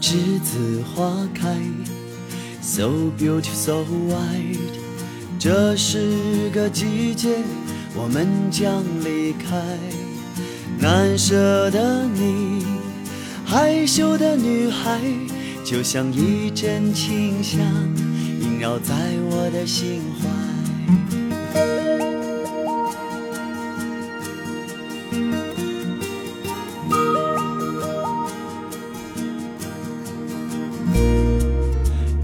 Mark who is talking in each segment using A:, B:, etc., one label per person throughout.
A: 栀子花开，so beautiful, so white。这是个季节，我们将离开。难舍的你，害羞的女孩，就像一阵清香，萦绕在我的心怀。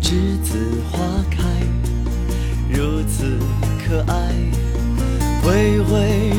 A: 栀子花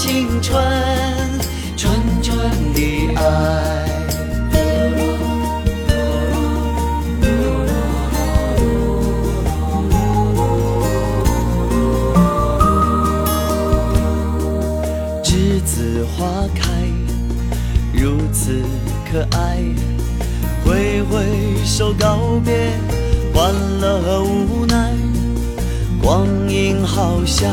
A: 青春，纯纯的爱。栀子花开，如此可爱。挥挥手告别，欢乐和无奈。光阴好像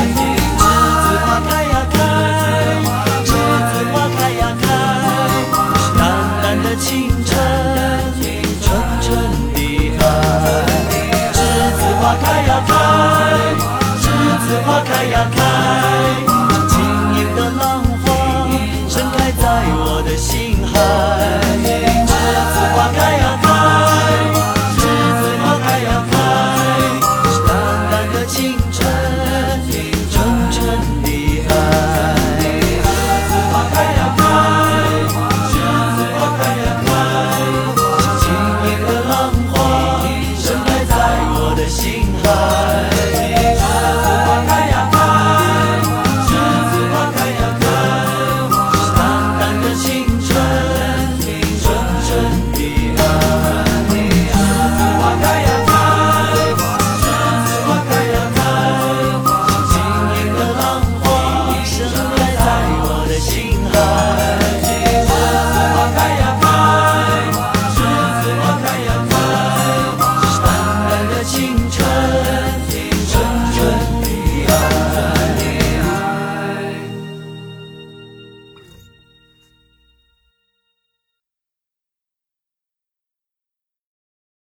A: 开呀开，栀子花开呀开，像晶莹的浪花盛开在我的心。